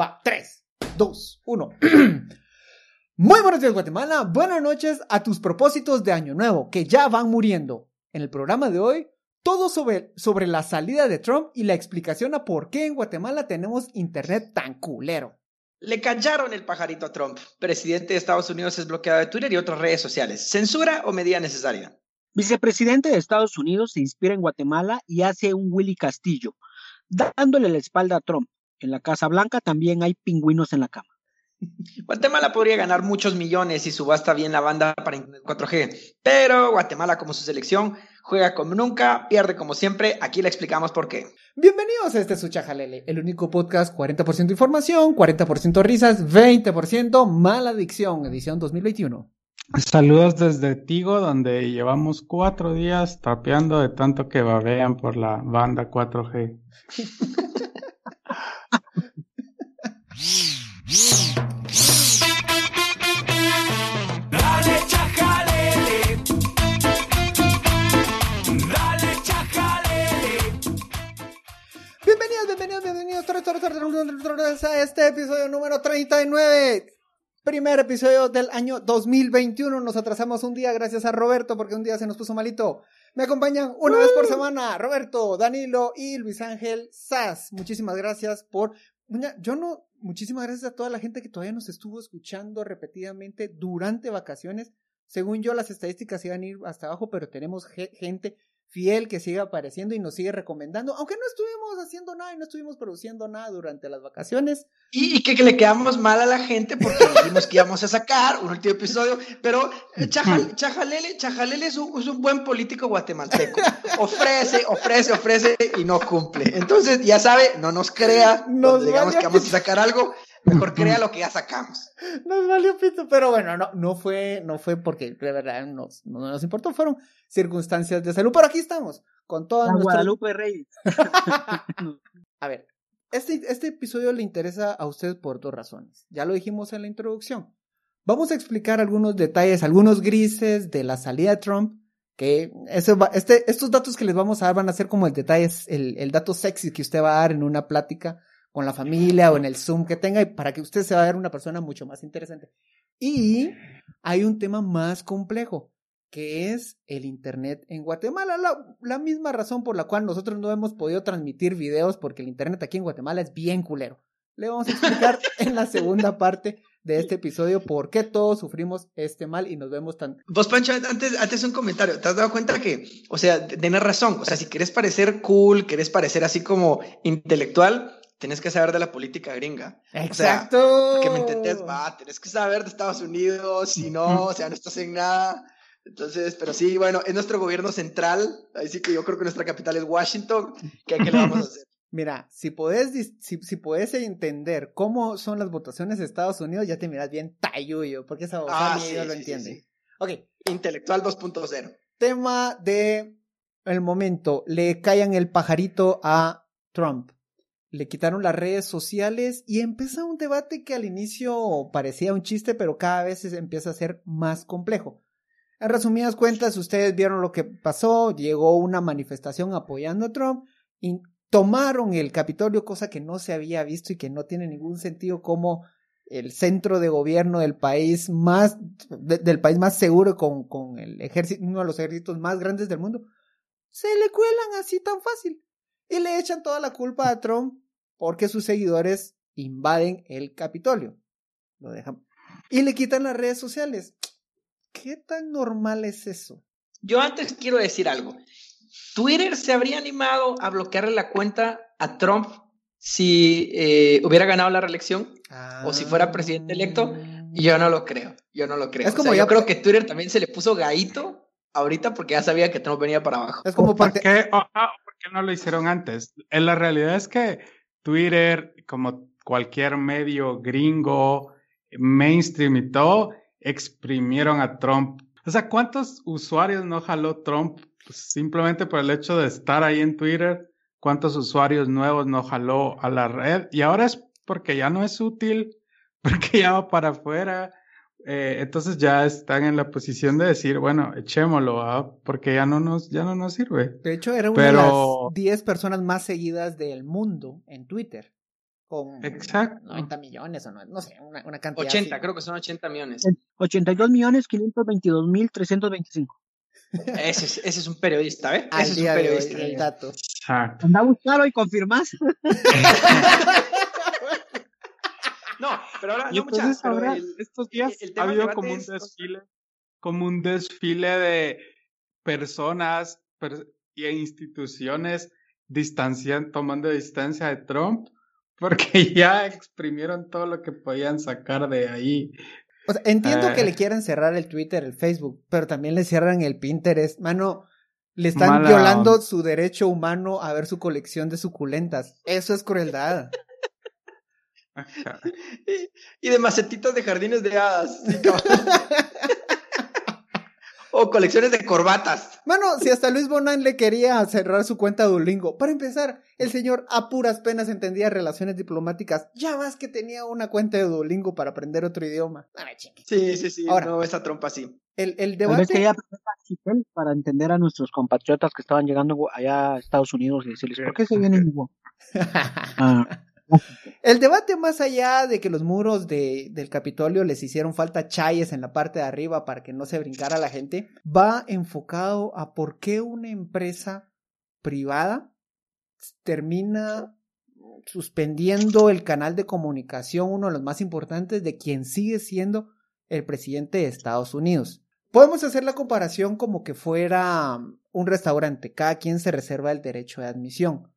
Va, 3, 2, 1. Muy buenos días, Guatemala. Buenas noches a tus propósitos de Año Nuevo, que ya van muriendo. En el programa de hoy, todo sobre, sobre la salida de Trump y la explicación a por qué en Guatemala tenemos internet tan culero. Le callaron el pajarito a Trump. Presidente de Estados Unidos es bloqueado de Twitter y otras redes sociales. ¿Censura o medida necesaria? Vicepresidente de Estados Unidos se inspira en Guatemala y hace un Willy Castillo, dándole la espalda a Trump. En la Casa Blanca también hay pingüinos en la cama. Guatemala podría ganar muchos millones si subasta bien la banda para Internet 4G, pero Guatemala como su selección juega como nunca, pierde como siempre, aquí le explicamos por qué. Bienvenidos a este Suchajalele, el único podcast 40% información, 40% risas, 20% mala adicción, edición 2021. Saludos desde Tigo, donde llevamos cuatro días tapeando de tanto que babean por la banda 4G. Dale chajalele. Dale chajalele. Bienvenidos, bienvenidos, bienvenidos a este episodio número 39. Primer episodio del año 2021. Nos atrasamos un día gracias a Roberto porque un día se nos puso malito. Me acompañan una vez por semana Roberto, Danilo y Luis Ángel Sass. Muchísimas gracias por... Yo no... Muchísimas gracias a toda la gente que todavía nos estuvo escuchando repetidamente durante vacaciones. Según yo, las estadísticas iban a ir hasta abajo, pero tenemos ge- gente fiel que sigue apareciendo y nos sigue recomendando, aunque no estuvimos haciendo nada y no estuvimos produciendo nada durante las vacaciones. Y, y que, que le quedamos mal a la gente porque dijimos que íbamos a sacar un último episodio, pero eh, Chajal- Chajalele, Chajalele es un, es un buen político guatemalteco. Ofrece, ofrece, ofrece y no cumple. Entonces, ya sabe, no nos crea, Nos digamos que vamos a sacar algo, mejor crea lo que ya sacamos. Nos valió pito, pero bueno, no, no fue, no fue porque de verdad nos, no nos importó, fueron circunstancias de salud, pero aquí estamos, con todas La nuestras... Guadalupe Reyes. A ver, este, este episodio le interesa a usted por dos razones. Ya lo dijimos en la introducción. Vamos a explicar algunos detalles, algunos grises de la salida de Trump. Que eso va- este, estos datos que les vamos a dar van a ser como el detalle, el, el dato sexy que usted va a dar en una plática con la familia o en el Zoom que tenga y para que usted se va a ver una persona mucho más interesante. Y hay un tema más complejo, que es el Internet en Guatemala. La, la misma razón por la cual nosotros no hemos podido transmitir videos porque el Internet aquí en Guatemala es bien culero. Le vamos a explicar en la segunda parte de este episodio por qué todos sufrimos este mal y nos vemos tan... Vos, Pancho, antes, antes un comentario. ¿Te has dado cuenta que, o sea, tenés razón? O sea, si querés parecer cool, querés parecer así como intelectual, tenés que saber de la política gringa. ¡Exacto! Que me entendés, va, tenés que saber de Estados Unidos, si no, o sea, no estás en nada. Entonces, pero sí, bueno, es nuestro gobierno central, así que yo creo que nuestra capital es Washington, que ¿qué le vamos a hacer? Mira, si podés, si, si podés entender cómo son las votaciones de Estados Unidos, ya te miras bien tayuyo, porque esa Ah, sí, ellos lo sí, entienden. sí. Ok, Intelectual 2.0. tema de el momento. Le callan el pajarito a Trump. Le quitaron las redes sociales y empieza un debate que al inicio parecía un chiste, pero cada vez se empieza a ser más complejo. En resumidas cuentas, ustedes vieron lo que pasó, llegó una manifestación apoyando a Trump y tomaron el Capitolio, cosa que no se había visto y que no tiene ningún sentido como el centro de gobierno del país más, de- del país más seguro con, con el ejército, uno de los ejércitos más grandes del mundo, se le cuelan así tan fácil y le echan toda la culpa a Trump porque sus seguidores invaden el Capitolio. Lo dejan. Y le quitan las redes sociales. ¿Qué tan normal es eso? Yo antes quiero decir algo. Twitter se habría animado a bloquearle la cuenta a Trump si eh, hubiera ganado la reelección o si fuera presidente electo. Yo no lo creo. Yo no lo creo. Es O como sea, ya- yo creo que Twitter también se le puso gaito ahorita porque ya sabía que Trump venía para abajo. Es como ¿Por parte- qué, o- ah, ¿Por qué no lo hicieron antes? En la realidad es que Twitter, como cualquier medio gringo, mainstream y todo, exprimieron a Trump. O sea, ¿cuántos usuarios no jaló Trump simplemente por el hecho de estar ahí en Twitter? ¿Cuántos usuarios nuevos no jaló a la red? Y ahora es porque ya no es útil, porque ya va para afuera. Eh, entonces ya están en la posición de decir, bueno, echémoslo, ¿ah? porque ya no nos, ya no nos sirve. De hecho, era una Pero- de las 10 personas más seguidas del mundo en Twitter. con Exacto. 90 millones o no, no sé, una, una cantidad. 80, así. creo que son 80 millones. 82 millones 522 mil 325. Ese es, ese es un periodista, ¿eh? Al Ese es un de hoy, periodista. el dato. Exacto. Anda a buscarlo y confirmas. No, pero ahora Y no entonces ahora, el- estos días el ha habido como un es, desfile, como un desfile de personas per- y instituciones distancian, tomando distancia de Trump, porque ya exprimieron todo lo que podían sacar de ahí. O sea, entiendo que Eh. le quieran cerrar el Twitter, el Facebook, pero también le cierran el Pinterest. Mano, le están violando onda. su derecho humano a ver su colección de suculentas. Eso es crueldad. Ajá. Y de macetitas de jardines de hadas. sí, o colecciones de corbatas. Mano, si hasta Luis Bonan le quería cerrar su cuenta de Duolingo. Para empezar, el señor a puras penas entendía relaciones diplomáticas. Ya más que tenía una cuenta de Duolingo para aprender otro idioma. Sí, sí, sí. Ahora. no ves a trompa así. El, el debate. quería aprender archipel para entender a nuestros compatriotas que estaban llegando allá a Estados Unidos y decirles, ¿por qué se vienen? Hugo?" Ah, El debate más allá de que los muros de, del Capitolio les hicieron falta chayes en la parte de arriba para que no se brincara la gente, va enfocado a por qué una empresa privada termina suspendiendo el canal de comunicación, uno de los más importantes de quien sigue siendo el presidente de Estados Unidos. Podemos hacer la comparación como que fuera un restaurante, cada quien se reserva el derecho de admisión.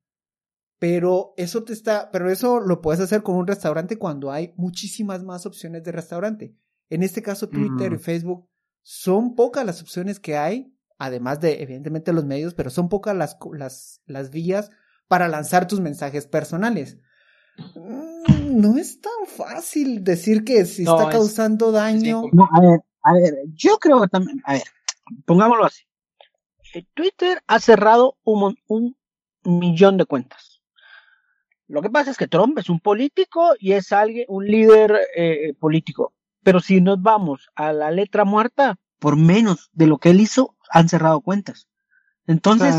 Pero eso te está, pero eso lo puedes hacer con un restaurante cuando hay muchísimas más opciones de restaurante. En este caso, Twitter y Facebook son pocas las opciones que hay, además de evidentemente los medios, pero son pocas las, las, las vías para lanzar tus mensajes personales. Mm, No es tan fácil decir que si No, está es- causando daño. no, a ver, a ver, yo creo que también, a ver, pongámoslo así. Eh, Twitter ha cerrado un, un millón de cuentas. Lo que pasa es que Trump es un político y es alguien, un líder eh, político. Pero si nos vamos a la letra muerta, por menos de lo que él hizo, han cerrado cuentas. Entonces,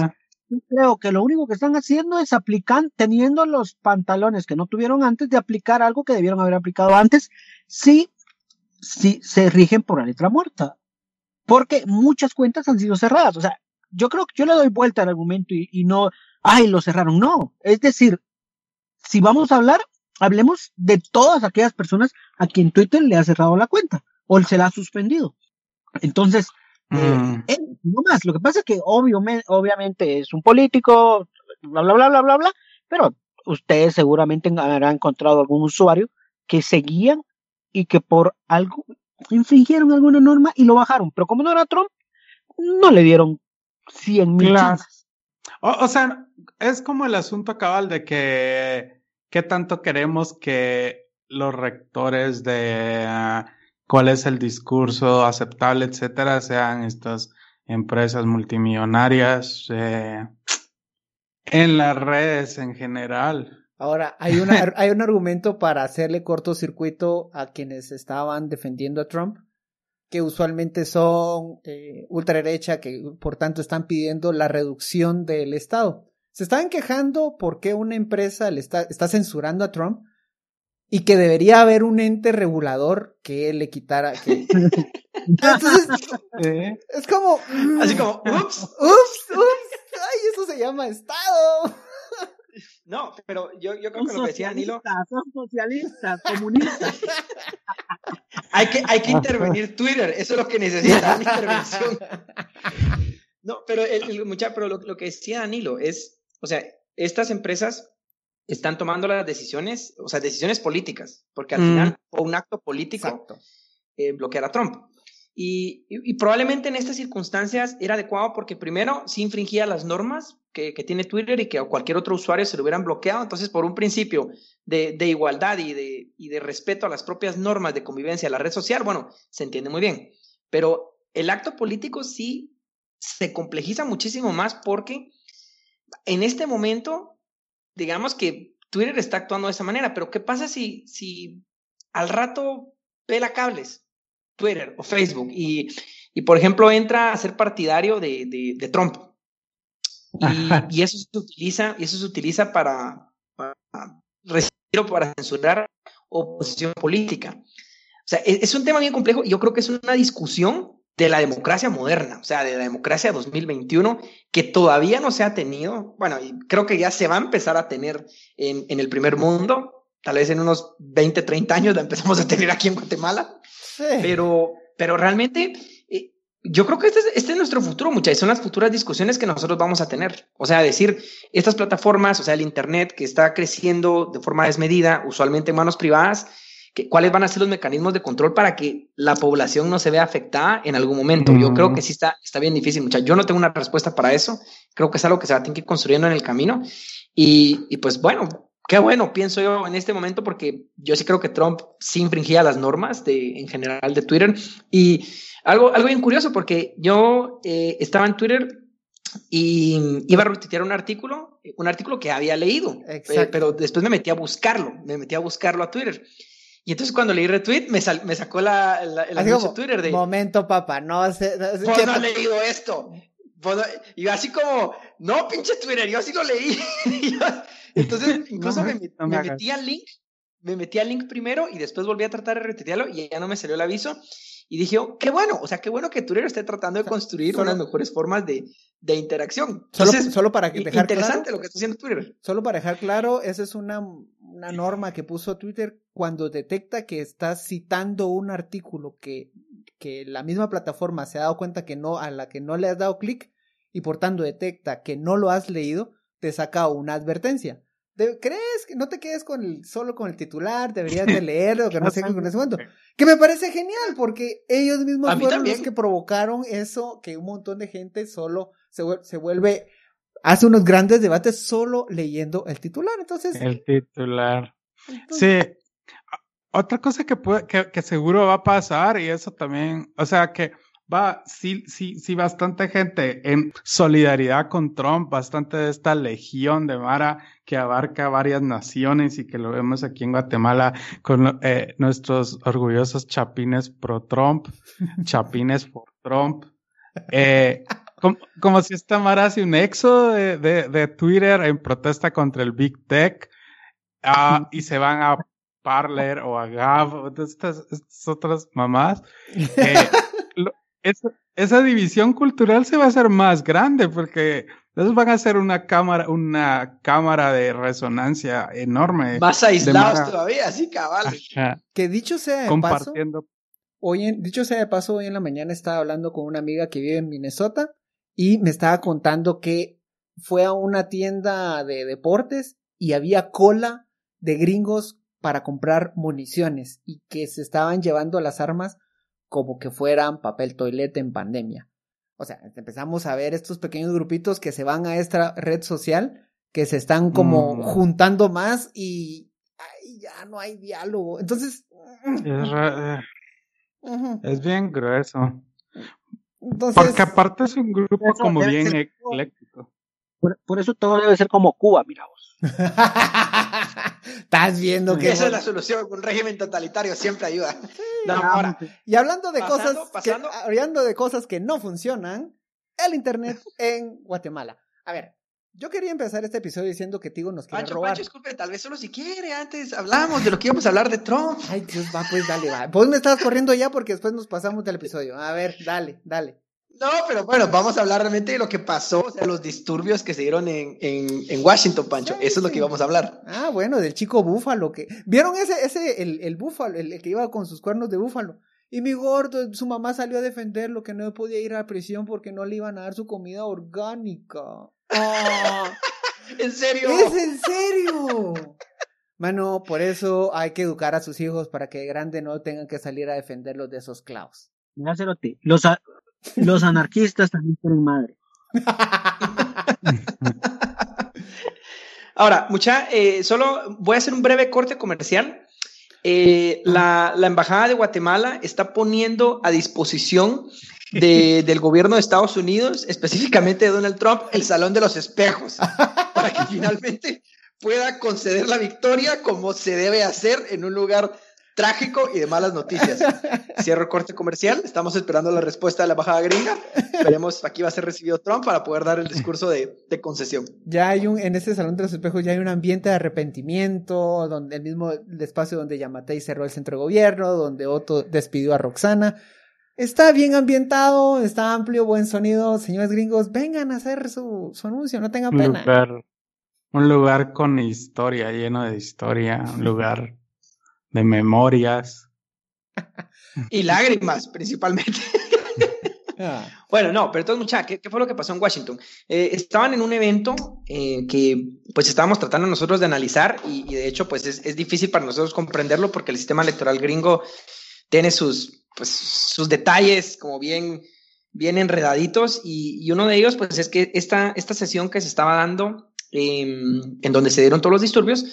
yo creo que lo único que están haciendo es aplicar, teniendo los pantalones que no tuvieron antes de aplicar algo que debieron haber aplicado antes, si, si se rigen por la letra muerta. Porque muchas cuentas han sido cerradas. O sea, yo creo que yo le doy vuelta al argumento y, y no, ay, lo cerraron. No. Es decir, si vamos a hablar, hablemos de todas aquellas personas a quien Twitter le ha cerrado la cuenta o se la ha suspendido. Entonces, eh, mm, él, no más. Lo que pasa es que obviamente, obviamente es un político, bla, bla, bla, bla, bla, bla, pero ustedes seguramente habrán encontrado algún usuario que seguían y que por algo infringieron alguna norma y lo bajaron. Pero como no era Trump, no le dieron 100 mil Claro. chances. O, o sea, es como el asunto cabal de que qué tanto queremos que los rectores de ah, cuál es el discurso aceptable, etcétera, sean estas empresas multimillonarias eh, en las redes en general. Ahora, hay, una, hay un argumento para hacerle cortocircuito a quienes estaban defendiendo a Trump, que usualmente son eh, ultraderecha, que por tanto están pidiendo la reducción del Estado. Se estaban quejando porque una empresa le está, está censurando a Trump y que debería haber un ente regulador que le quitara. Que... Entonces, Eh, es como. Así como, ups. Ups, ups. Ay, eso se llama Estado. No, pero yo, yo creo que lo que decía Nilo, socialistas, son socialistas, comunistas. hay que, hay que intervenir Twitter, eso es lo que necesita, una intervención. No, pero el, el muchacho, pero lo, lo que decía Danilo es, o sea, estas empresas están tomando las decisiones, o sea, decisiones políticas, porque al Mm. final fue un acto político eh, bloquear a Trump. Y, y- y probablemente en estas circunstancias era adecuado porque primero sí infringía las normas que, que tiene Twitter y que a cualquier otro usuario se lo hubieran bloqueado. Entonces, por un principio de, de igualdad y de, y de respeto a las propias normas de convivencia de la red social, bueno, se entiende muy bien. Pero el acto político sí se complejiza muchísimo más porque en este momento, digamos que Twitter está actuando de esa manera, pero ¿qué pasa si, si al rato pela cables? Twitter o Facebook y, y, por ejemplo, entra a ser partidario de, de, de Trump. Y, y, eso se utiliza, y eso se utiliza para, para, para censurar oposición política. O sea, e-, es, un tema bien complejo y yo creo que es una discusión de la democracia moderna, o sea, de la democracia 2021, que todavía no se ha tenido, bueno, y creo que ya se va a empezar a tener en, en el primer mundo, tal vez en unos 20, 30 años la empezamos a tener aquí en Guatemala, Sí. pero, pero realmente eh, yo creo que este es, este es nuestro futuro, muchachos. Son las futuras discusiones que nosotros vamos a tener. O sea, decir, estas plataformas, o sea, el Internet que está creciendo de forma desmedida, usualmente en manos privadas, que, cuáles van a ser los mecanismos de control para que la población no se vea afectada en algún momento. Yo Mm. creo que sí está, está bien difícil, muchachos. Yo no tengo una respuesta para eso. Creo que es algo que se va a tener que ir construyendo en el camino. Y, y pues bueno, qué bueno, pienso yo en este momento, porque yo sí creo que Trump sí infringía las normas de, en general de Twitter. Y algo, algo bien curioso, porque yo eh, estaba en Twitter y iba a retuitear un artículo, un artículo que había leído, Exacto. eh, pero después me metí a buscarlo, me metí a buscarlo a Twitter. Y entonces cuando leí retweet, me, sal- me sacó la, la- como, de Twitter de, momento, papá, no sé. no sé vos qué- no has leído esto. No- Y así como, no, pinche Twitter, yo sí lo leí. Yo- Entonces, incluso No, me, metí al link, me metí al link primero y después volví a tratar de retuitearlo y ya no me salió el aviso. Y dije, oh, qué bueno, o sea, qué bueno que Twitter esté tratando de construir Solo- unas mejores formas de, de interacción. Solo, Entonces, solo para dejar interesante claro, lo que está haciendo Twitter. solo para dejar claro, esa es una, una norma que puso Twitter cuando detecta que estás citando un artículo que, que la misma plataforma se ha dado cuenta que no, a la que no le has dado clic y por tanto detecta que no lo has leído, te saca una advertencia. ¿Crees que no te quedes con el, solo con el titular? Deberías de leerlo, que no sé qué con ese momento. Que me parece genial, porque ellos mismos fueron también. los que provocaron eso, que un montón de gente solo se, se vuelve, hace unos grandes debates solo leyendo el titular. Entonces, El titular. entonces- Sí. O- Otra cosa que, puede, que, que seguro va a pasar, y eso también, o sea, que va, sí, sí, sí, bastante gente en solidaridad con Trump, bastante de esta legión de Mara que abarca varias naciones y que lo vemos aquí en Guatemala con eh, nuestros orgullosos chapines pro Trump, chapines por Trump. Eh, como, como si esta Mara hace un éxodo de, de, de Twitter en protesta contra el Big Tech. Ah, y se van a Parler o a Gab, o de estas, estas otras mamás. Eh, lo- esa, esa división cultural se va a hacer más grande porque esos van a ser una cámara, una cámara de resonancia enorme. Más aislados todavía, así cabal. Ajá, que dicho sea de paso, compartiendo. hoy en, dicho sea de paso, hoy en la mañana estaba hablando con una amiga que vive en Minnesota y me estaba contando que fue a una tienda de deportes y había cola de gringos para comprar municiones y que se estaban llevando las armas como que fueran papel toilette en pandemia. O sea, empezamos a ver estos pequeños grupitos que se van a esta red social, que se están como Mm. juntando más y ay, ya no hay diálogo. Entonces, Es, eh, es bien grueso. Entonces Porque aparte es un grupo como bien ser- ecléctico. Por, por eso todo debe ser como Cuba, mira vos. Estás viendo que Esa es la solución, un régimen totalitario siempre ayuda. No, ahora, y hablando de Pasando, cosas pasando. que hablando de cosas que no funcionan, el internet en Guatemala. A ver, yo quería empezar este episodio diciendo que Tigo nos quiere Pancho, robar. Pancho, disculpe, tal vez solo si quiere, antes hablamos de lo que íbamos a hablar de Trump. Ay, Dios, va, pues dale, va. Vos me estás corriendo ya porque después nos pasamos del episodio. A ver, dale, dale. No, pero bueno, vamos a hablar realmente de lo que pasó, o sea, los disturbios que se dieron en, en, en Washington, Pancho. Eso es lo que íbamos a hablar. Ah, bueno, del chico búfalo que. ¿Vieron ese, ese, el, el búfalo, el, el que iba con sus cuernos de búfalo? Y mi gordo, su mamá salió a defenderlo, que no podía ir a la prisión porque no le iban a dar su comida orgánica. Ah, En serio. ¿Es en serio? Mano, por eso hay que educar a sus hijos para que de grande no tengan que salir a defenderlos de esos clavos. Mira, Cerote, Los, a- los anarquistas también tienen madre. Ahora, mucha, eh, solo voy a hacer un breve corte comercial. Eh, la, la Embajada de Guatemala está poniendo a disposición de- del gobierno de Estados Unidos, específicamente de Donald Trump, el Salón de los Espejos, para que finalmente pueda conceder la victoria como se debe hacer en un lugar trágico y de malas noticias. Cierro corte comercial. Estamos esperando la respuesta de la embajada gringa. Veremos, aquí va a ser recibido Trump para poder dar el discurso de, concesión. Ya hay un, en ese salón de los espejos ya hay un ambiente de arrepentimiento, donde el mismo espacio donde Yamatei cerró el centro de gobierno, donde Otto despidió a Roxana. Está bien ambientado, está amplio, buen sonido. Señores gringos, vengan a hacer su, su anuncio, no tengan Un pena. lugar, un lugar con historia, lleno de historia, un lugar de memorias. Y lágrimas, principalmente. Ah, Bueno, no, pero entonces, muchachos, ¿qué, qué fue lo que pasó en Washington? Eh, estaban en un evento eh, que pues estábamos tratando nosotros de analizar y, y de hecho pues es, es difícil para nosotros comprenderlo porque el sistema electoral gringo tiene sus, pues, sus detalles como bien, bien enredaditos y, uno de ellos pues es que esta, esta sesión que se estaba dando eh, en donde se dieron todos los disturbios,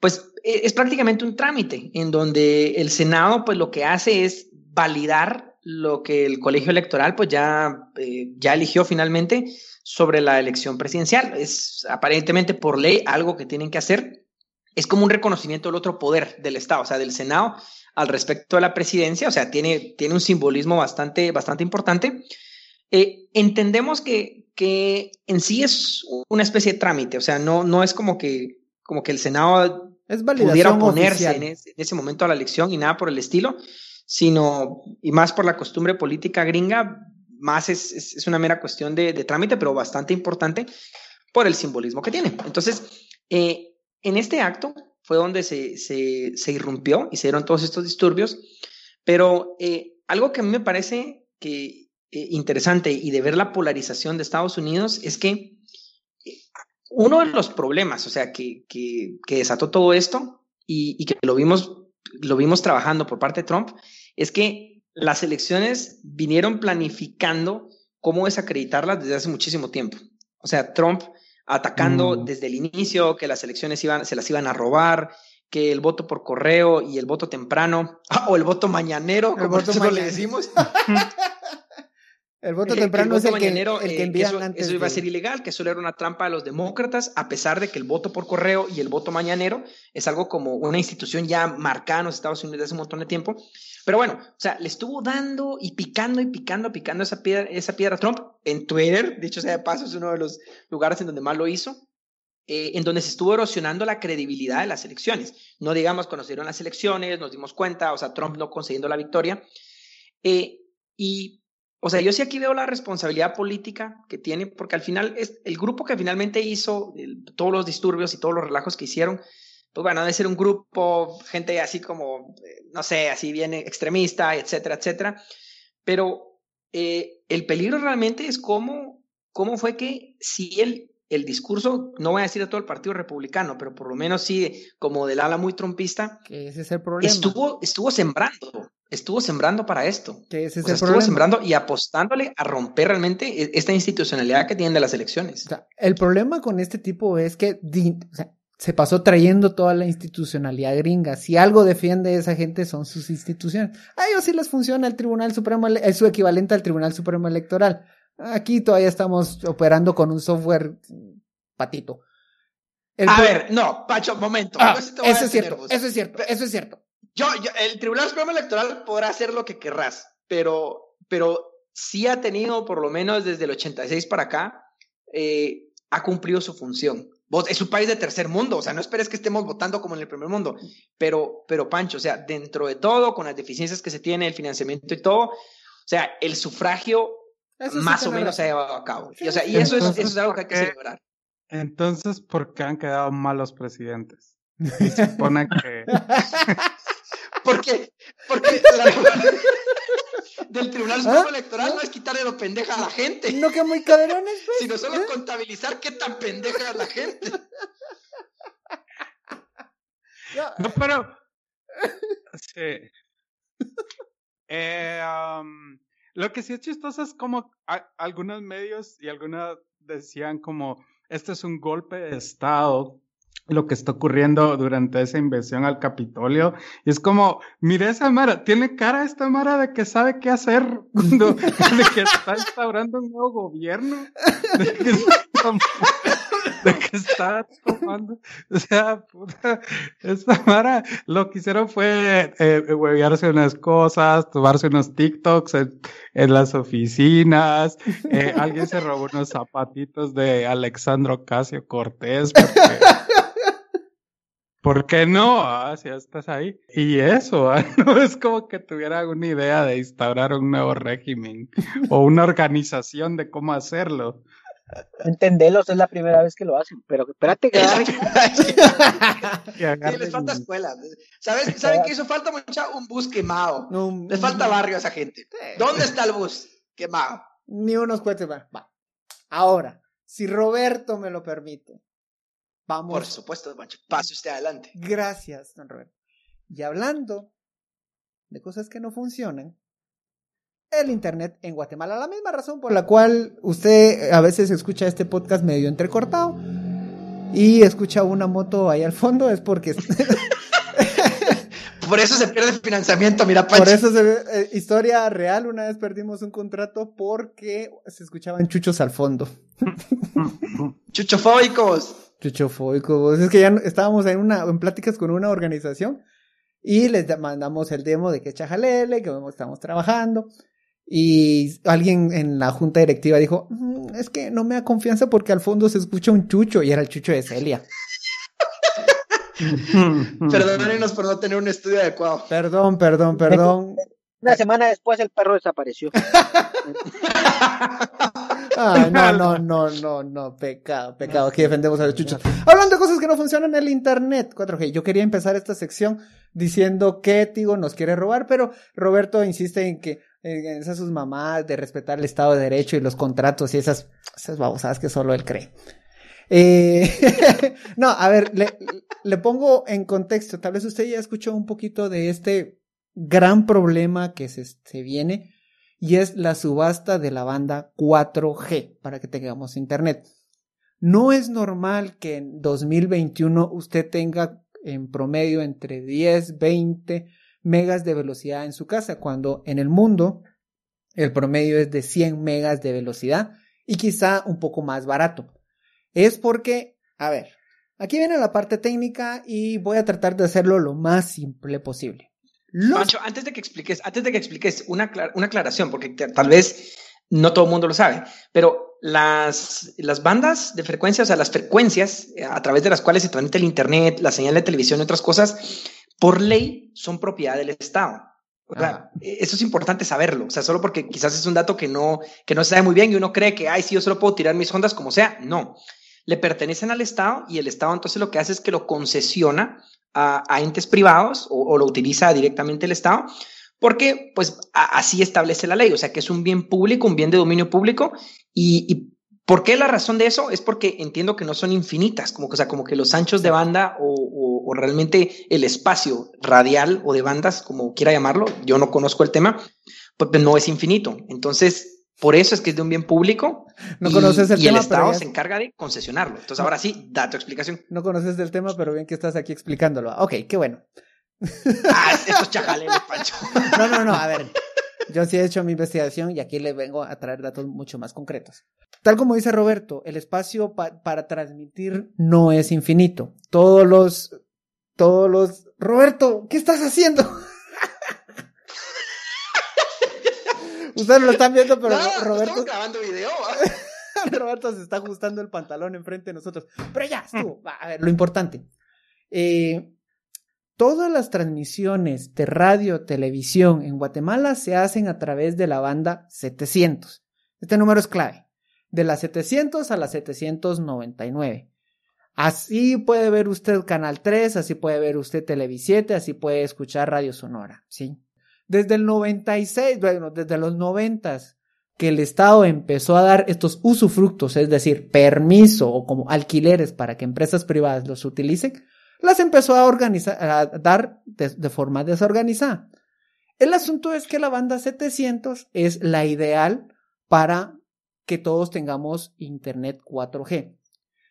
pues eh, es prácticamente un trámite en donde el Senado pues lo que hace es validar lo que el colegio electoral pues ya, eh, ya eligió finalmente sobre la elección presidencial. Es aparentemente por ley algo que tienen que hacer. Es como un reconocimiento del otro poder del Estado, o sea, del Senado al respecto de la presidencia, o sea, tiene, tiene un simbolismo bastante, bastante importante. Eh, entendemos que, que en sí es una especie de trámite, o sea, no, no es como que, como que el Senado es pudiera oponerse en ese, en ese momento a la elección y nada por el estilo, sino, y más por la costumbre política gringa, más es, es, es una mera cuestión de, de, trámite, pero bastante importante por el simbolismo que tiene. Entonces, eh, en este acto fue donde se, se, se, irrumpió y se dieron todos estos disturbios, pero eh, algo que a mí me parece que eh, interesante y de ver la polarización de Estados Unidos es que eh, uno de los problemas, o sea, que, que, que desató todo esto y, y, que lo vimos, lo vimos trabajando por parte de Trump, es que las elecciones vinieron planificando cómo desacreditarlas desde hace muchísimo tiempo. O sea, Trump atacando mm. desde el inicio que las elecciones iban, se las iban a robar, que el voto por correo y el voto temprano, o el voto mañanero, como voto nosotros mañanero. le decimos. El voto temprano el voto es el que, el que envían eh, que eso, antes eso iba a ser ilegal, que eso era una trampa de los demócratas, a pesar de que el voto por correo y el voto mañanero es algo como una institución ya marcada en los Estados Unidos hace un montón de tiempo. Pero bueno, o sea, le estuvo dando y picando y picando, picando esa piedra, esa piedra a Trump en Twitter. Dicho sea de paso, es uno de los lugares en donde más lo hizo. Eh, en donde se estuvo erosionando la credibilidad de las elecciones. No digamos, conocieron las elecciones, nos dimos cuenta, o sea, Trump no consiguiendo la victoria. Eh, y, o sea, yo sí aquí veo la responsabilidad política que tiene, porque al final, es el grupo que finalmente hizo todos los disturbios y todos los relajos que hicieron, pues bueno, debe ser un grupo, gente así como, no sé, así bien extremista, etcétera, etcétera. Pero eh, el peligro realmente es cómo, cómo fue que si él el discurso, no voy a decir de todo el Partido Republicano, pero por lo menos sí, como del ala muy trompista, que ese es el problema. Estuvo, estuvo sembrando, estuvo sembrando para esto. Que ese es o sea, el estuvo problema. sembrando y apostándole a romper realmente e, esta institucionalidad que tienen de las elecciones. O sea, el problema con este tipo es que o sea, se pasó trayendo toda la institucionalidad gringa. Si algo defiende a esa gente son sus instituciones. A ellos sí les funciona el Tribunal Supremo, es su equivalente al Tribunal Supremo Electoral. Aquí todavía estamos operando con un software patito. El a ver, no, Pacho, momento. Ah, eso es cierto, eso es cierto, eso es cierto. Yo, yo, el Tribunal Supremo Electoral podrá hacer lo que querrás, pero, pero sí ha tenido, por lo menos desde el 86 para acá, eh, ha cumplido su función. Vos, es un país de tercer mundo, o sea, no esperes que estemos votando como en el primer mundo, pero, pero Pancho, o sea, dentro de todo, con las deficiencias que se tiene, el financiamiento y todo, o sea, el sufragio eso más sí o menos se ha llevado a cabo. Y, o sea, y eso, es, eso es algo que hay que celebrar. Entonces, ¿por qué han quedado malos presidentes? Se supone que. porque, porque la del Tribunal Supremo ¿Ah? Electoral no es quitarle lo pendeja a la gente. No que muy caderones, pues. Sino solo ¿Eh? contabilizar qué tan pendeja es la gente. No, pero. Sí. Eh, um, lo que sí es chistoso es como a, algunos medios y algunos decían como este es un golpe de Estado lo que está ocurriendo durante esa invasión al Capitolio. Y es como, mire esa Mara, tiene cara esta Mara de que sabe qué hacer cuando de que está instaurando un nuevo gobierno. ¿De qué está tomando? O sea, puta, esta Mara lo que hicieron fue eh, huevearse unas cosas, tomarse unos TikToks en, en las oficinas. eh, alguien se robó unos zapatitos de Alexandro Casio Cortés. Porque, ¿Por qué no? Ah, si ya estás ahí. Y eso, ah, no es como que tuvieran una idea de instaurar un nuevo régimen o una organización de cómo hacerlo. Entendelos, es la primera vez que lo hacen, pero espérate que agarren- Sí, les falta escuela. ¿Sabes, ¿Saben qué hizo falta, mucha? Un bus quemado. No, Les falta barrio a esa gente. ¿Dónde está el bus? Quemado. Ni unos cohetes va. Ahora, si Roberto me lo permite, vamos. Por supuesto, Pancho. Pase usted adelante. Gracias, don Roberto. Y hablando de cosas que no funcionan, el Internet en Guatemala. La misma razón por la cual usted a veces escucha este podcast medio entrecortado y escucha una moto ahí al fondo es porque Por eso se pierde el financiamiento, mira, Pancho. por eso se ve, eh, historia real una vez perdimos un contrato porque se escuchaban chuchos al fondo. Chuchofóbicos. Chuchofóbicos. Es que ya estábamos en una en pláticas con una organización y les da- mandamos el demo de que chajalele, que estamos trabajando. Y alguien en la junta directiva dijo, "Mm, es que no me da confianza porque al fondo se escucha un chucho y era el chucho de Celia. Perdónenos por no tener un estudio adecuado. Perdón, perdón, perdón. Una semana después el perro desapareció. No, no, no, no, no, pecado, pecado. Aquí defendemos a los chuchos. Hablando de cosas que no funcionan en el internet, 4G. Yo quería empezar esta sección diciendo que Tigo nos quiere robar, pero Roberto insiste en que en esas sus mamás de respetar el Estado de Derecho y los contratos y esas, esas babosadas que solo él cree. Eh, no, a ver, le, le pongo en contexto. Tal vez usted ya escuchó un poquito de este gran problema que se, se viene y es la subasta de la banda 4G para que tengamos internet. No es normal que en 2021 usted tenga en promedio entre 10, 20 megas de velocidad en su casa, cuando en el mundo el promedio es de 100 megas de velocidad y quizá un poco más barato. Es porque, a ver, aquí viene la parte técnica y voy a tratar de hacerlo lo más simple posible. Los- Pancho, antes de que expliques, antes de que expliques una, una aclaración, porque te- tal vez no todo el mundo lo sabe, pero las, las bandas de frecuencia, o sea, las frecuencias eh, a través de las cuales se transmite el Internet, la señal de televisión y otras cosas, por ley son propiedad del Estado. O sea, eh, eso es importante saberlo. O sea, solo porque quizás es un dato que no, que no se sabe muy bien y uno cree que, ay, sí, yo solo puedo tirar mis ondas como sea. No. Le pertenecen al Estado y el Estado entonces lo que hace es que lo concesiona a, a entes privados o, o lo utiliza directamente el Estado porque pues a- así establece la ley, o sea que es un bien público, un bien de dominio público y, y ¿por qué la razón de eso? Es porque entiendo que no son infinitas, como que, o sea, como que los anchos de banda o, o- o realmente el espacio radial o de bandas, como quiera llamarlo, yo no conozco el tema, pues no es infinito. Entonces, por eso es que es de un bien público. No y- conoces el y tema, el Estado se encarga de concesionarlo. Entonces, ahora sí, da tu explicación. No conoces del tema, pero bien que estás aquí explicándolo. Ok, qué bueno. Ah, esos Pancho. No, no, no, a ver. Yo sí he hecho mi investigación y aquí le vengo a traer datos mucho más concretos. Tal como dice Roberto, el espacio pa- para transmitir no es infinito. Todos los, todos los, Roberto, ¿qué estás haciendo? Ustedes lo están viendo, pero No, Roberto, estamos grabando video. Roberto se está ajustando el pantalón enfrente de nosotros. Pero ya estuvo. Va, A ver, lo importante. Eh, todas las transmisiones de radio, televisión en Guatemala se hacen a través de la banda 700. Este número es clave. De la 700 a la 799. Así puede ver usted Canal 3, así puede ver usted Televisiete, así puede escuchar Radio Sonora, ¿sí? Desde el 96, bueno, desde los 90 que el Estado empezó a dar estos usufructos, es decir, permiso o como alquileres para que empresas privadas los utilicen, las empezó a organizar, a dar de, de forma desorganizada. El asunto es que la banda 700 es la ideal para que todos tengamos internet 4G.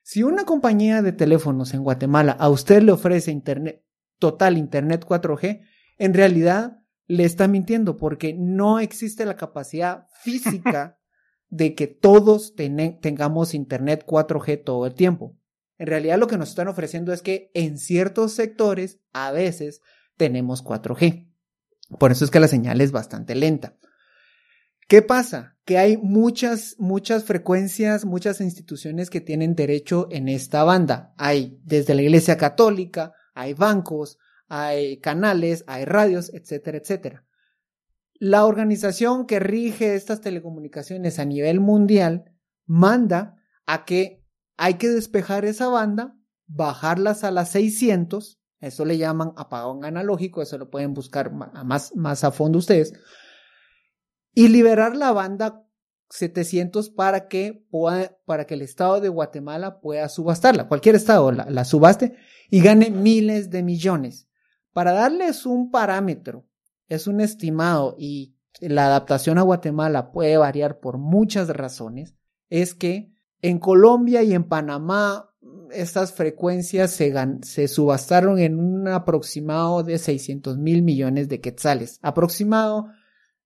Si una compañía de teléfonos en Guatemala a usted le ofrece internet, total internet 4G, en realidad le está mintiendo porque no existe la capacidad física de que todos tengamos internet 4G todo el tiempo. En realidad lo que nos están ofreciendo es que en ciertos sectores a veces tenemos 4G. Por eso es que la señal es bastante lenta. ¿Qué pasa? Que hay muchas, muchas frecuencias, muchas instituciones que tienen derecho en esta banda. Hay desde la Iglesia Católica, hay bancos, hay canales, hay radios, etcétera, etcétera. La organización que rige estas telecomunicaciones a nivel mundial manda a que hay que despejar esa banda, bajarlas a las 600, eso le llaman apagón analógico, eso lo pueden buscar más, más a fondo ustedes, y liberar la banda 700 para que, pueda, para que el Estado de Guatemala pueda subastarla, cualquier Estado la, la subaste y gane miles de millones. Para darles un parámetro, es un estimado y la adaptación a Guatemala puede variar por muchas razones, es que en Colombia y en Panamá estas frecuencias se subastaron en un aproximado de 600 mil millones de quetzales. Aproximado,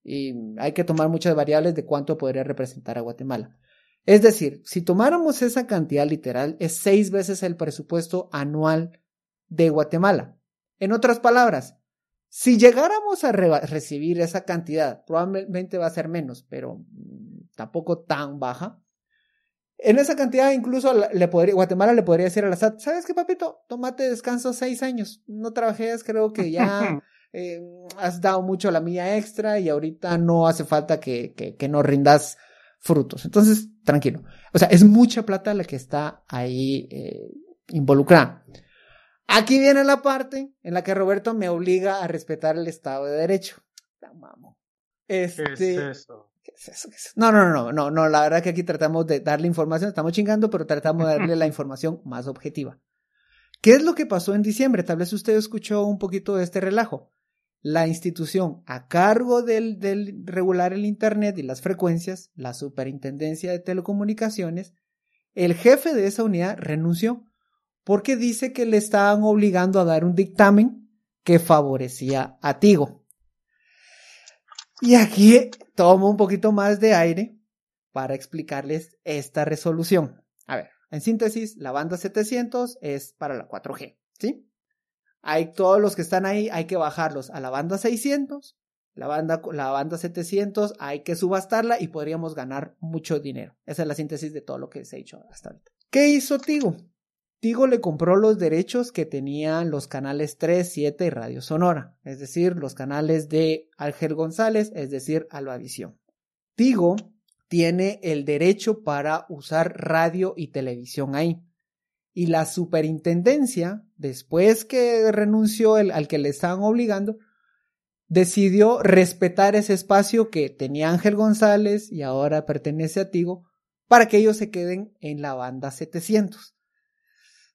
y hay que tomar muchas variables de cuánto podría representar a Guatemala. Es decir, si tomáramos esa cantidad literal, es seis veces el presupuesto anual de Guatemala. En otras palabras, si llegáramos a re- recibir esa cantidad, probablemente va a ser menos, pero mm, tampoco tan baja. En esa cantidad incluso le podría, Guatemala le podría decir a la SAT, ¿sabes qué, papito? Tómate descanso seis años. No trabajes, creo que ya eh, has dado mucho la mía extra y ahorita no hace falta que, que, que nos rindas frutos. Entonces, tranquilo. O sea, es mucha plata la que está ahí eh, involucrada. Aquí viene la parte en la que Roberto me obliga a respetar el Estado de Derecho. La mamo. ¿Qué Este, es eso? ¿Qué es eso? ¿Qué es eso? No, no, no, no, no, la verdad que aquí tratamos de darle información, estamos chingando, pero tratamos de darle la información más objetiva. ¿Qué es lo que pasó en diciembre? Tal vez usted escuchó un poquito de este relajo. La institución a cargo del, del regular el Internet y las frecuencias, la Superintendencia de Telecomunicaciones, el jefe de esa unidad renunció porque dice que le estaban obligando a dar un dictamen que favorecía a Tigo. Y aquí tomo un poquito más de aire para explicarles esta resolución. A ver, en síntesis, la banda 700 es para la 4G, ¿sí? Hay todos los que están ahí, hay que bajarlos a la banda 600, la banda, la banda 700 hay que subastarla y podríamos ganar mucho dinero. Esa es la síntesis de todo lo que se ha hecho hasta ahorita. ¿Qué hizo Tigo? Tigo le compró los derechos que tenían los canales 3, 7 y Radio Sonora, es decir, los canales de Ángel González, es decir, Albavisión. Tigo tiene el derecho para usar radio y televisión ahí. Y la superintendencia, después que renunció el, al que le estaban obligando, decidió respetar ese espacio que tenía Ángel González y ahora pertenece a Tigo para que ellos se queden en la banda 700.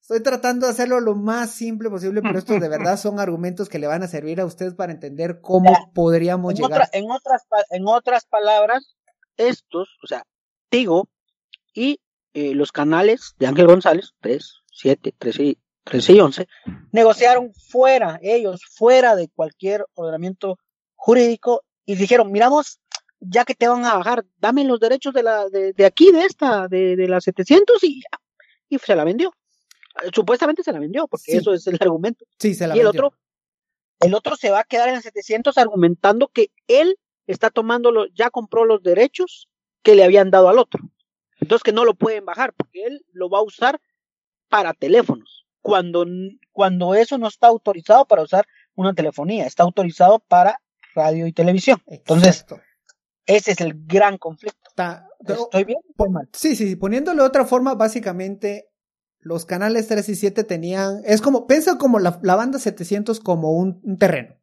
Estoy tratando de hacerlo lo más simple posible, pero estos de verdad son argumentos que le van a servir a ustedes para entender cómo Ya. podríamos En, llegar. otra- en otras, en otras palabras, estos, o sea, Tigo y eh, los canales de Ángel González, 3, 7, 13, y- 13 y 11, negociaron fuera, ellos, fuera de cualquier ordenamiento jurídico y dijeron, miramos, ya que te van a bajar, dame los derechos de, la, de, de aquí, de esta, de, de la 700 y, y se la vendió. Supuestamente se la vendió, porque Sí. eso es el argumento Sí, se la y el vendió. otro, el otro se va a quedar en 700 argumentando que él está tomando los, ya compró los derechos que le habían dado al otro. Entonces que no lo pueden bajar porque él lo va a usar para teléfonos. Cuando, cuando eso no está autorizado para usar una telefonía, está autorizado para radio y televisión. Entonces, Exacto. ese es el gran conflicto. Pero- ¿Estoy bien? Sí, sí, poniéndolo de otra forma, básicamente los canales 3 y 7 tenían, es como, piensa como la, la banda 700 como un, un terreno.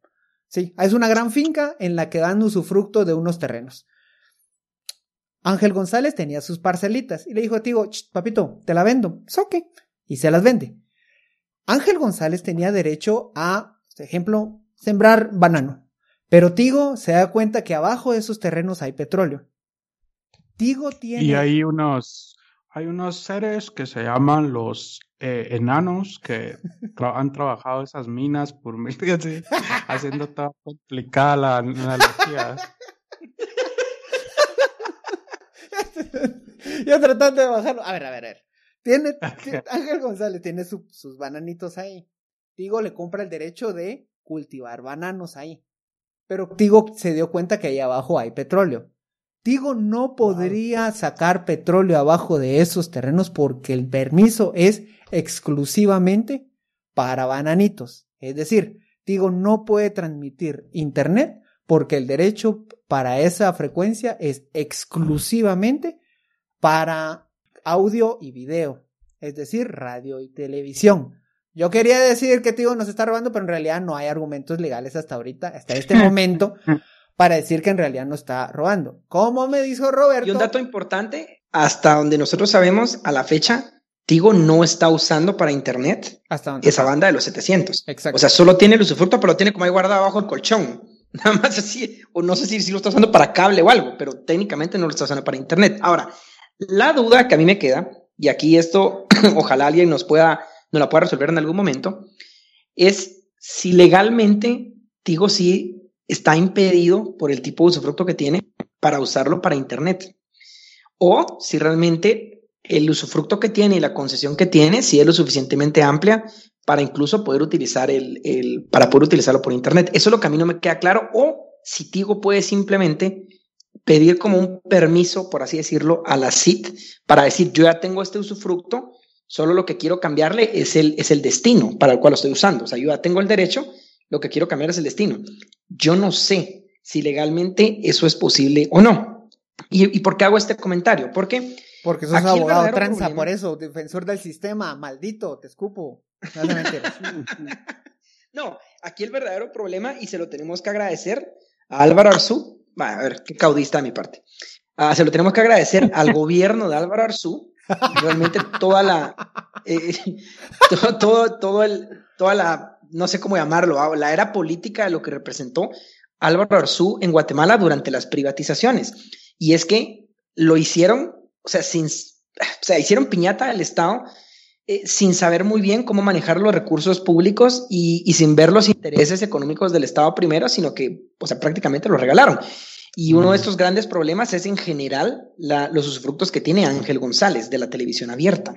Sí, es una gran finca en la que dan usufructo de unos terrenos. Ángel González tenía sus parcelitas y le dijo a Tigo, "Ch, papito, te la vendo. Es ok. Y se las vende. Ángel González tenía derecho a, por ejemplo, sembrar banano. Pero Tigo se da cuenta que abajo de esos terrenos hay petróleo. Tigo tiene. Y hay unos, hay unos seres que se llaman los eh, enanos que tra- han trabajado esas minas por mil así, haciendo toda complicada la analogía. Yo tratando de bajarlo. A ver, a ver, a ver. Tiene, ti- Ángel González tiene su- sus bananitos ahí. Tigo le compra el derecho de cultivar bananos ahí. Pero Tigo se dio cuenta que ahí abajo hay petróleo. Tigo no podría sacar petróleo abajo de esos terrenos porque el permiso es exclusivamente para bananitos. Es decir, Tigo no puede transmitir internet porque el derecho para esa frecuencia es exclusivamente para audio y video, es decir, radio y televisión. Yo quería decir que Tigo nos está robando, pero en realidad no hay argumentos legales hasta ahorita, hasta este momento, para decir que en realidad no está robando. Como me dijo Roberto, Y un dato importante, hasta donde nosotros sabemos, a la fecha, Tigo no está usando para internet hasta donde esa banda de los 700. Exacto. O sea, solo tiene el usufructo, pero lo tiene como ahí guardado abajo el colchón. Nada más así, o no sé si, si lo está usando para cable o algo, pero técnicamente no lo está usando para internet. Ahora, la duda que a mí me queda, y aquí esto, ojalá alguien nos pueda, nos la pueda resolver en algún momento, es si legalmente Tigo sí está impedido por el tipo de usufructo que tiene para usarlo para internet. O si realmente el usufructo que tiene y la concesión que tiene, si es lo suficientemente amplia para incluso poder utilizar el, para poder utilizarlo por internet. Eso es lo que a mí no me queda claro. O si Tigo puede simplemente pedir como un permiso, por así decirlo, a la CIT para decir, yo ya tengo este usufructo, solo lo que quiero cambiarle es el, es el destino para el cual lo estoy usando. O sea, yo ya tengo el derecho, lo que quiero cambiar es el destino. Yo no sé si legalmente eso es posible o no. ¿Y, y por qué hago este comentario? Porque Porque sos abogado tranza, problema- por eso, defensor del sistema, maldito, te escupo. No, no, mentiras. No, aquí el verdadero problema, y se lo tenemos que agradecer a Álvaro Arzú, a ver, qué caudista de mi parte, Ah, se lo tenemos que agradecer al gobierno de Álvaro Arzú, realmente toda la, eh, todo, todo, todo el, toda la, no sé cómo llamarlo, ah, la era política de lo que representó Álvaro Arzú en Guatemala durante las privatizaciones. Y es que lo hicieron, o sea, sin, o sea, hicieron piñata del Estado eh, sin saber muy bien cómo manejar los recursos públicos y, y sin ver los intereses económicos del Estado primero, sino que, o sea, prácticamente los regalaron. Y uno de estos grandes problemas es en general la- los usufructos que tiene Ángel González de la televisión abierta.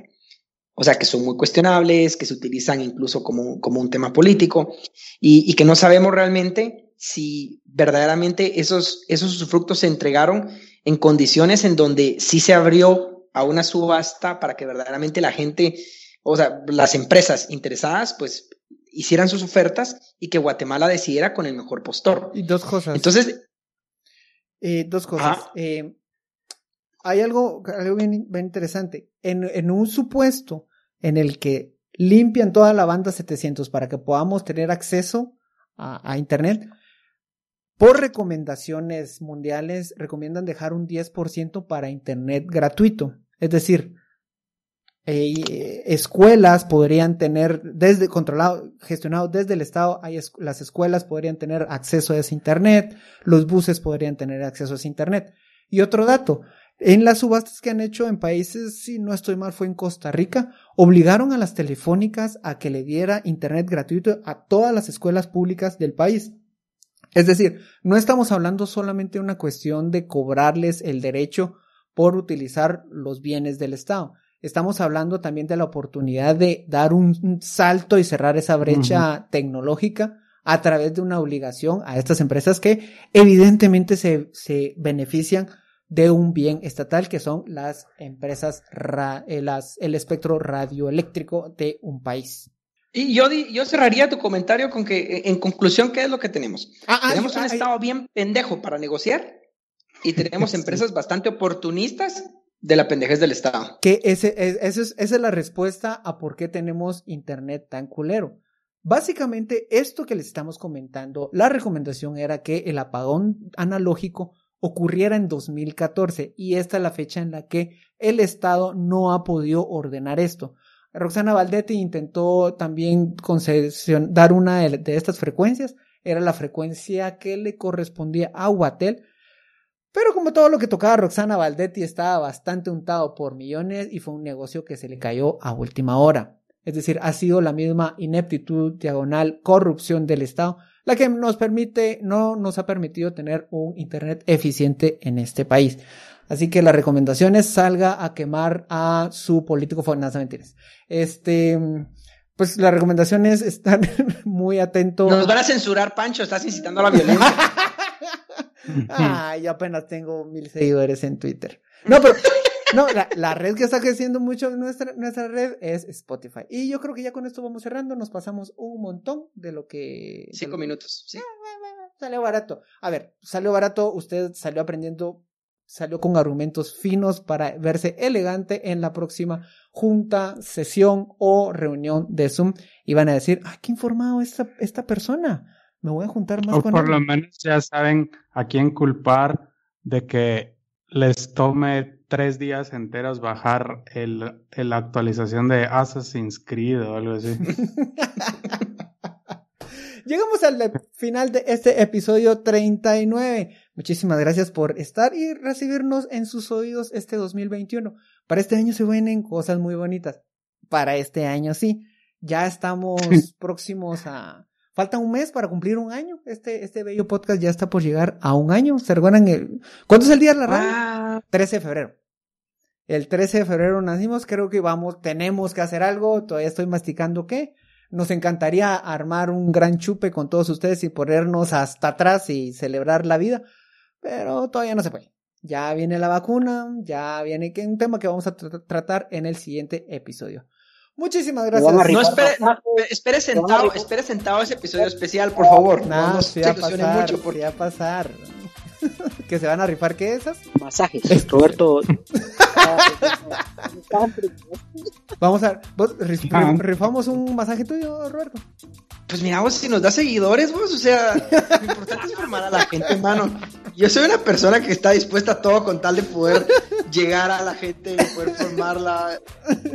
O sea, que son muy cuestionables, que se utilizan incluso como, como un tema político y, y que no sabemos realmente si verdaderamente esos, esos usufructos se entregaron en condiciones en donde sí se abrió a una subasta para que verdaderamente la gente, o sea, las empresas interesadas, pues hicieran sus ofertas y que Guatemala decidiera con el mejor postor. Y dos cosas. Entonces, Eh, dos cosas. Eh, hay algo, algo bien, bien interesante. En, en un supuesto en el que limpian toda la banda 700 para que podamos tener acceso a, Internet, por recomendaciones mundiales recomiendan dejar un 10% para Internet gratuito. Es decir, eh, escuelas podrían tener desde controlado, gestionado desde el Estado, las escuelas podrían tener acceso a ese internet, los buses podrían tener acceso a ese internet. Y otro dato, en las subastas que han hecho en países, si no estoy mal, fue en Costa Rica, obligaron a las telefónicas a que le diera internet gratuito a todas las escuelas públicas del país. Es decir, no estamos hablando solamente de una cuestión de cobrarles el derecho por utilizar los bienes del Estado. Estamos hablando también de la oportunidad de dar un, salto y cerrar esa brecha tecnológica a través de una obligación a estas empresas que evidentemente se, se benefician de un bien estatal que son las empresas, ra- eh, las, el espectro radioeléctrico de un país. y yo, cerraría tu comentario con que, eh, en conclusión, ¿qué es lo que tenemos? Ah, ah, tenemos ah, un ah, Estado bien pendejo para negociar y tenemos empresas bastante oportunistas de la pendejez del Estado. que ese, es- ese es- esa es la respuesta a por qué tenemos internet tan culero. Básicamente, esto que les estamos comentando, la recomendación era que el apagón analógico ocurriera en 2014 y esta es la fecha en la que el Estado no ha podido ordenar esto. Roxana Valdetti intentó también concesión- dar una de, estas frecuencias, era la frecuencia que le correspondía a Huatel, pero como todo lo que tocaba Roxana Valdetti estaba bastante untado por millones y fue un negocio que se le cayó a última hora. Es decir, ha sido la misma ineptitud, diagonal, corrupción del Estado, la que nos permite, no nos ha permitido tener un Internet eficiente en este país. Así que la recomendación es salga a quemar a su político favorito. No, mentiras. Este, pues la recomendación es estar muy atento. Nos van a censurar, Pancho, estás incitando a la violencia. Ay, yo apenas tengo mil seguidores en Twitter. No, pero no, la, la red que está creciendo mucho nuestra, nuestra red es Spotify. Y yo creo que ya con esto vamos cerrando. Nos pasamos un montón de lo que. Cinco lo- minutos, sí. Salió barato. A ver, salió barato. Usted salió aprendiendo, salió con argumentos finos para verse elegante en la próxima junta, sesión o reunión de Zoom. Y van a decir, ah, qué informado esta, esta persona. Me voy a juntar más O con por él. lo menos ya saben a quién culpar de que les tome tres días enteros bajar el, la actualización de Assassin's Creed o algo así. Llegamos al final de este episodio 39. Muchísimas gracias por estar y recibirnos en sus oídos este 2021. Para este año se vienen cosas muy bonitas. Para este año sí. Ya estamos próximos a... Falta un mes para cumplir un año. Este, este bello podcast ya está por llegar a un año. ¿Se recuerdan el... ¿Cuándo es el día de la radio? Ah, 13 de febrero. El 13 de febrero nacimos, creo que vamos, tenemos que hacer algo, todavía estoy masticando qué. Nos encantaría armar un gran chupe con todos ustedes y ponernos hasta atrás y celebrar la vida, pero todavía no se puede. Ya viene la vacuna, ya viene un tema que vamos a tra- tratar en el siguiente episodio. Muchísimas gracias. no espere, pasajes. espere sentado, espere sentado ese episodio especial, por favor. Nah, no, no se va a ilusione pasar, mucho porque sí va a pasar. que se van a rifar qué esas. Masajes. Roberto. Vamos a vos, rif- Ah. rifamos un masaje tuyo, Roberto. Pues mira, vos si nos da seguidores, vos, o sea, lo importante es formar a la gente, hermano. Yo soy una persona que está dispuesta a todo con tal de poder llegar a la gente y poder formarla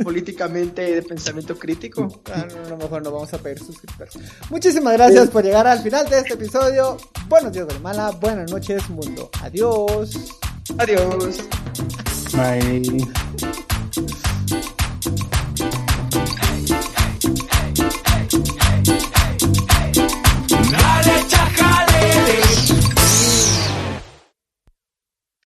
políticamente de pensamiento crítico. Ah, no, no, mejor no vamos a pedir suscriptores. Muchísimas gracias por llegar al final de este episodio. Buenos días, Guatemala. Buenas noches, mundo. Adiós. Adiós. Bye.